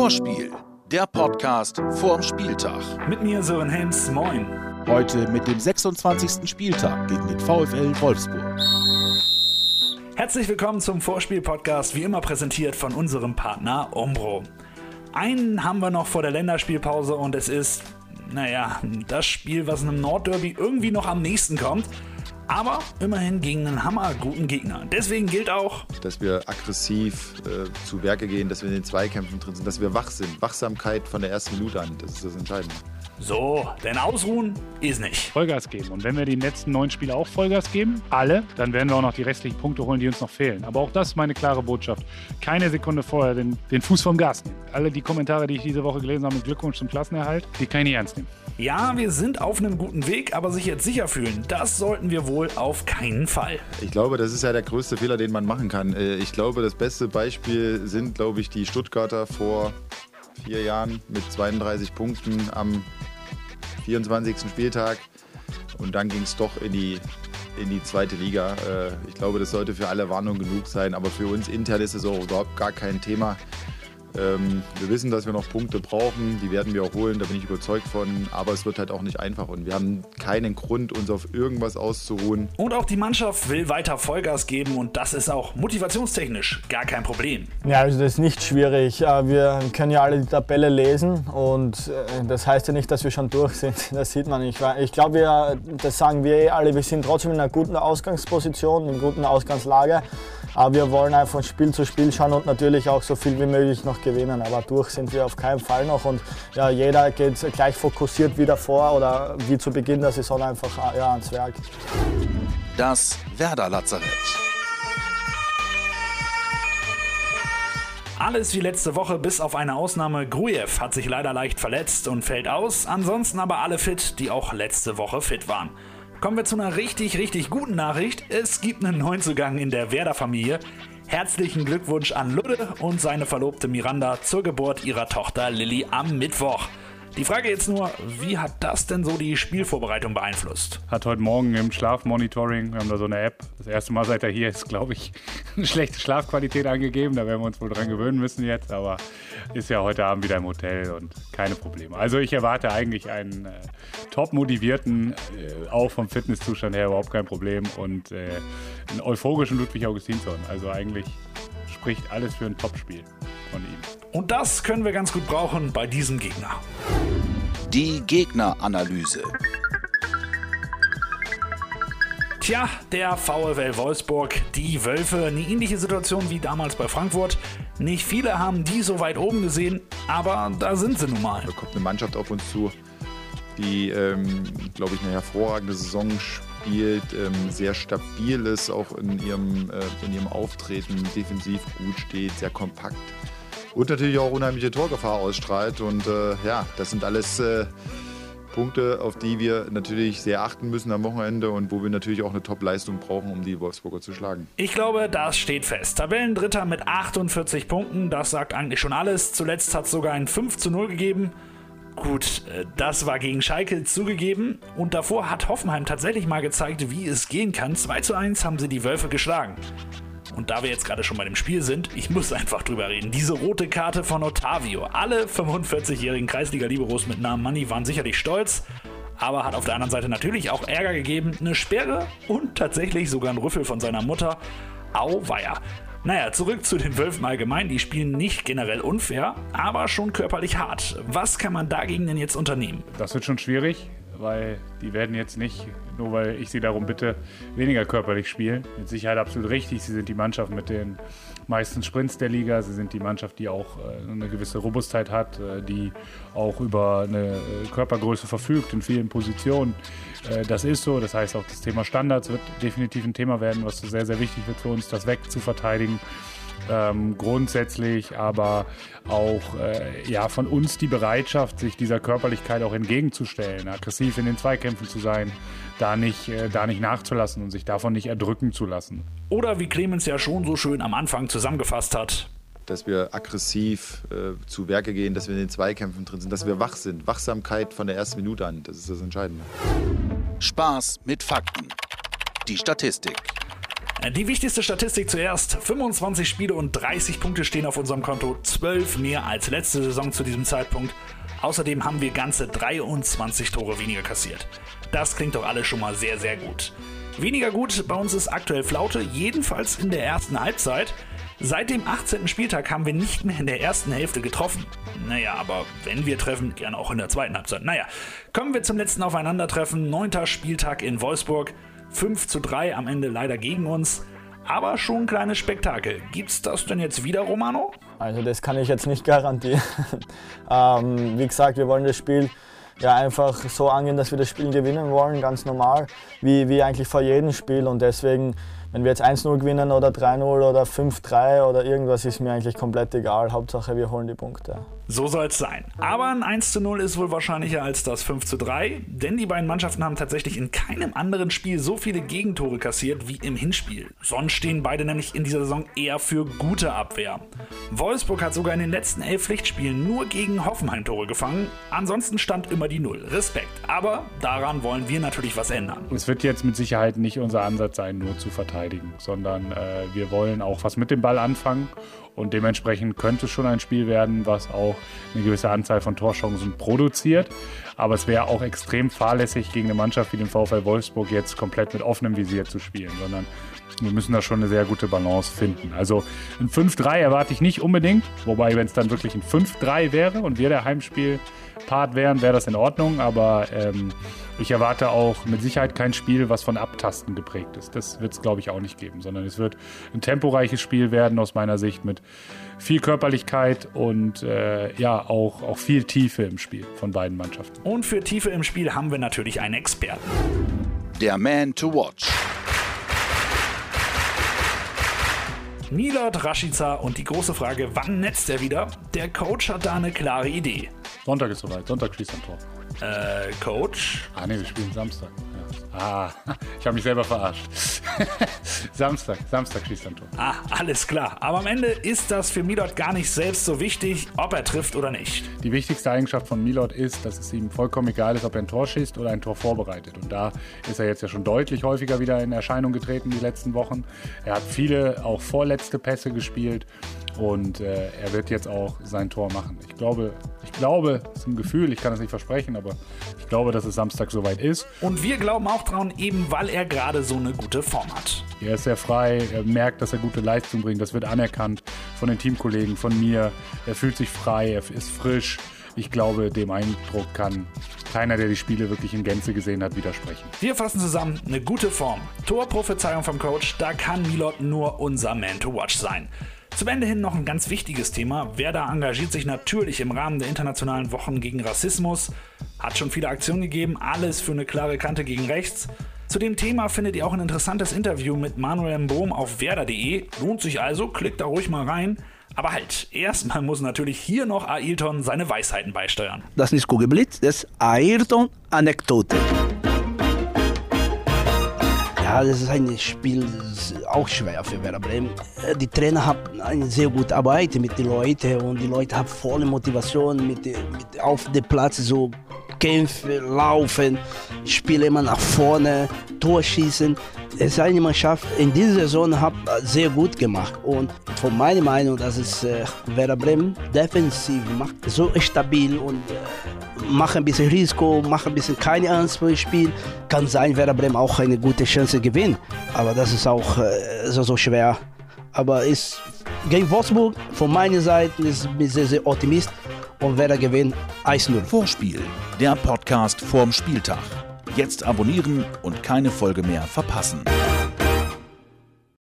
Vorspiel, der Podcast vorm Spieltag. Mit mir Sören Hens, moin. Heute mit dem 26. Spieltag gegen den VfL Wolfsburg. Herzlich willkommen zum Vorspiel-Podcast, wie immer präsentiert von unserem Partner Umbro. Einen haben wir noch vor der Länderspielpause und es ist, naja, das Spiel, was einem Nordderby irgendwie noch am nächsten kommt aber immerhin gegen einen hammerguten Gegner. Deswegen gilt auch, dass wir aggressiv äh, zu Werke gehen, dass wir in den Zweikämpfen drin sind, dass wir wach sind. Wachsamkeit von der ersten Minute an, das ist das Entscheidende. So, denn ausruhen ist nicht. Vollgas geben. Und wenn wir die letzten neun Spiele auch Vollgas geben, alle, dann werden wir auch noch die restlichen Punkte holen, die uns noch fehlen. Aber auch das ist meine klare Botschaft. Keine Sekunde vorher den, den Fuß vom Gas nehmen. Alle die Kommentare, die ich diese Woche gelesen habe mit Glückwunsch zum Klassenerhalt, die kann ich nicht ernst nehmen. Ja, wir sind auf einem guten Weg, aber sich jetzt sicher fühlen, das sollten wir wohl auf keinen Fall. Ich glaube, das ist ja der größte Fehler, den man machen kann. Äh, ich glaube, das beste Beispiel sind, glaube ich, die Stuttgarter vor vier Jahren mit 32 Punkten am 24. Spieltag. Und dann ging es doch in die, in die zweite Liga. Äh, ich glaube, das sollte für alle Warnung genug sein. Aber für uns intern ist es auch überhaupt gar kein Thema. Ähm, wir wissen, dass wir noch Punkte brauchen, die werden wir auch holen, da bin ich überzeugt von, aber es wird halt auch nicht einfach und wir haben keinen Grund, uns auf irgendwas auszuruhen. Und auch die Mannschaft will weiter Vollgas geben und das ist auch motivationstechnisch gar kein Problem. Ja, also das ist nicht schwierig. Wir können ja alle die Tabelle lesen und äh, das heißt ja nicht, dass wir schon durch sind. Das sieht man nicht. Ich glaube, das sagen wir eh alle, wir sind trotzdem in einer guten Ausgangsposition, in einer guten Ausgangslage. Aber wir wollen einfach von Spiel zu Spiel schauen und natürlich auch so viel wie möglich noch gewinnen. Aber durch sind wir auf keinen Fall noch. Und ja, jeder geht gleich fokussiert wieder vor oder wie zu Beginn der Saison einfach ja, ans Werk. Das Werder Lazarett. Alles wie letzte Woche, bis auf eine Ausnahme. Grujew hat sich leider leicht verletzt und fällt aus. Ansonsten aber alle fit, die auch letzte Woche fit waren. Kommen wir zu einer richtig, richtig guten Nachricht. Es gibt einen Neuzugang in der Werder-Familie. Herzlichen Glückwunsch an Ludde und seine Verlobte Miranda zur Geburt ihrer Tochter Lilly am Mittwoch. Die Frage jetzt nur, wie hat das denn so die Spielvorbereitung beeinflusst? Hat heute Morgen im Schlafmonitoring, wir haben da so eine App, das erste Mal seit er hier ist, glaube ich, eine schlechte Schlafqualität angegeben. Da werden wir uns wohl dran gewöhnen müssen jetzt, aber ist ja heute Abend wieder im Hotel und keine Probleme. Also ich erwarte eigentlich einen äh, top motivierten, äh, auch vom Fitnesszustand her überhaupt kein Problem und äh, einen euphorischen Ludwig Augustinsson. Also eigentlich spricht alles für ein Topspiel von ihm. Und das können wir ganz gut brauchen bei diesem Gegner. Die Gegneranalyse. Tja, der VfL Wolfsburg, die Wölfe, eine ähnliche Situation wie damals bei Frankfurt. Nicht viele haben die so weit oben gesehen, aber da sind sie nun mal. Da kommt eine Mannschaft auf uns zu, die, ähm, glaube ich, eine hervorragende Saison spielt, ähm, sehr stabil ist, auch in ihrem, äh, in ihrem Auftreten defensiv gut steht, sehr kompakt und natürlich auch unheimliche Torgefahr ausstrahlt. Und äh, ja, das sind alles äh, Punkte, auf die wir natürlich sehr achten müssen am Wochenende und wo wir natürlich auch eine Top-Leistung brauchen, um die Wolfsburger zu schlagen. Ich glaube, das steht fest. Tabellendritter mit 48 Punkten, das sagt eigentlich schon alles. Zuletzt hat es sogar ein 5 zu 0 gegeben. Gut, äh, das war gegen Schalke zugegeben und davor hat Hoffenheim tatsächlich mal gezeigt, wie es gehen kann. 2 zu 1 haben sie die Wölfe geschlagen. Und da wir jetzt gerade schon bei dem Spiel sind, ich muss einfach drüber reden. Diese rote Karte von Otavio. Alle 45-jährigen Kreisliga-Liberos mit Namen Money waren sicherlich stolz, aber hat auf der anderen Seite natürlich auch Ärger gegeben. Eine Sperre und tatsächlich sogar ein Rüffel von seiner Mutter. Auweia. Naja, zurück zu den Wölfen allgemein. Die spielen nicht generell unfair, aber schon körperlich hart. Was kann man dagegen denn jetzt unternehmen? Das wird schon schwierig weil die werden jetzt nicht, nur weil ich sie darum bitte, weniger körperlich spielen. Mit Sicherheit absolut richtig. Sie sind die Mannschaft mit den meisten Sprints der Liga. Sie sind die Mannschaft, die auch äh, eine gewisse Robustheit hat, äh, die auch über eine äh, Körpergröße verfügt in vielen Positionen. Das ist so. Das heißt, auch das Thema Standards wird definitiv ein Thema werden, was sehr, sehr wichtig wird für uns, das wegzuverteidigen ähm, grundsätzlich, aber auch äh, ja, von uns die Bereitschaft, sich dieser Körperlichkeit auch entgegenzustellen, aggressiv in den Zweikämpfen zu sein, da nicht, äh, da nicht nachzulassen und sich davon nicht erdrücken zu lassen. Oder wie Clemens ja schon so schön am Anfang zusammengefasst hat, dass wir aggressiv äh, zu Werke gehen, dass wir in den Zweikämpfen drin sind, dass wir wach sind. Wachsamkeit von der ersten Minute an, das ist das Entscheidende. Spaß mit Fakten. Die Statistik. Die wichtigste Statistik zuerst. 25 Spiele und 30 Punkte stehen auf unserem Konto. 12 mehr als letzte Saison zu diesem Zeitpunkt. Außerdem haben wir ganze 23 Tore weniger kassiert. Das klingt doch alles schon mal sehr, sehr gut. Weniger gut bei uns ist aktuell Flaute, jedenfalls in der ersten Halbzeit. Seit dem 18. Spieltag haben wir nicht mehr in der ersten Hälfte getroffen. Naja, aber wenn wir treffen, gerne auch in der zweiten Halbzeit. Naja, kommen wir zum letzten Aufeinandertreffen. Neunter Spieltag in Wolfsburg. 5 zu 3 am Ende leider gegen uns. Aber schon ein kleines Spektakel. Gibt's das denn jetzt wieder, Romano? Also das kann ich jetzt nicht garantieren. ähm, wie gesagt, wir wollen das Spiel ja, einfach so angehen, dass wir das Spiel gewinnen wollen, ganz normal, wie, wie eigentlich vor jedem Spiel. Und deswegen wenn wir jetzt 1-0 gewinnen oder 3-0 oder 5-3 oder irgendwas, ist mir eigentlich komplett egal. Hauptsache, wir holen die Punkte. So soll es sein. Aber ein 1-0 ist wohl wahrscheinlicher als das 5-3, denn die beiden Mannschaften haben tatsächlich in keinem anderen Spiel so viele Gegentore kassiert wie im Hinspiel. Sonst stehen beide nämlich in dieser Saison eher für gute Abwehr. Wolfsburg hat sogar in den letzten elf Pflichtspielen nur gegen Hoffenheim Tore gefangen. Ansonsten stand immer die Null. Respekt. Aber daran wollen wir natürlich was ändern. Es wird jetzt mit Sicherheit nicht unser Ansatz sein, nur zu verteidigen verteidigen, sondern äh, wir wollen auch was mit dem Ball anfangen und dementsprechend könnte es schon ein Spiel werden, was auch eine gewisse Anzahl von Torchancen produziert. Aber es wäre auch extrem fahrlässig gegen eine Mannschaft wie den VfL Wolfsburg jetzt komplett mit offenem Visier zu spielen, sondern wir müssen da schon eine sehr gute Balance finden. Also ein 5-3 erwarte ich nicht unbedingt, wobei wenn es dann wirklich ein 5-3 wäre und wir der Heimspielpart wären, wäre das in Ordnung, aber ähm, ich erwarte auch mit Sicherheit kein Spiel, was von Abtasten geprägt ist. Das wird es, glaube ich, auch nicht geben, sondern es wird ein temporeiches Spiel werden aus meiner Sicht mit viel Körperlichkeit und äh, ja, auch, auch viel Tiefe im Spiel von beiden Mannschaften. Und für Tiefe im Spiel haben wir natürlich einen Experten. Der Man to Watch. Milot Rashica und die große Frage, wann netzt er wieder? Der Coach hat da eine klare Idee. Sonntag ist soweit, Sonntag schießt ein Tor. Äh, Coach? Ah, nee, wir spielen Samstag. Ah, ich habe mich selber verarscht. Samstag, Samstag schießt ein Tor. Ah, alles klar. Aber am Ende ist das für Milot gar nicht selbst so wichtig, ob er trifft oder nicht. Die wichtigste Eigenschaft von Milot ist, dass es ihm vollkommen egal ist, ob er ein Tor schießt oder ein Tor vorbereitet. Und da ist er jetzt ja schon deutlich häufiger wieder in Erscheinung getreten die letzten Wochen. Er hat viele auch vorletzte Pässe gespielt und äh, er wird jetzt auch sein Tor machen. Ich glaube, ich glaube, es ist ein Gefühl, ich kann es nicht versprechen, aber ich glaube, dass es Samstag soweit ist. Und wir glauben auch dran, eben weil er gerade so eine gute Form hat. Er ist sehr frei, er merkt, dass er gute Leistung bringt, das wird anerkannt von den Teamkollegen, von mir. Er fühlt sich frei, er ist frisch. Ich glaube, dem Eindruck kann keiner, der die Spiele wirklich in Gänze gesehen hat, widersprechen. Wir fassen zusammen, eine gute Form. Torprophezeiung vom Coach, da kann Milot nur unser Man to Watch sein. Zum Ende hin noch ein ganz wichtiges Thema. Werder engagiert sich natürlich im Rahmen der internationalen Wochen gegen Rassismus, hat schon viele Aktionen gegeben, alles für eine klare Kante gegen rechts. Zu dem Thema findet ihr auch ein interessantes Interview mit Manuel Bohm auf werder.de. Lohnt sich also, klickt da ruhig mal rein. Aber halt, erstmal muss natürlich hier noch Ailton seine Weisheiten beisteuern. Das ist Kugelblitz, das ist Ailton-Anekdote. Ja, das ist ein Spiel auch schwer für Werder Bremen. Die Trainer haben eine sehr gute Arbeit mit den Leuten und die Leute haben volle Motivation mit, mit auf dem Platz so kämpfen, laufen, spielen immer nach vorne, Torschießen. Es ist eine Mannschaft in dieser Saison hat sehr gut gemacht und von meiner Meinung, dass es äh, Werder Bremen defensiv macht, so stabil und äh, macht ein bisschen Risiko, macht ein bisschen keine Angst vor dem Spiel. Kann sein, Werder Bremen auch eine gute Chance gewinnt, aber das ist auch äh, so, so schwer. Aber ist gegen Wolfsburg von meiner Seite ist ich sehr, sehr optimistisch und Werder gewinnt 1-0. Vorspiel, der Podcast vorm Spieltag. Jetzt abonnieren und keine Folge mehr verpassen.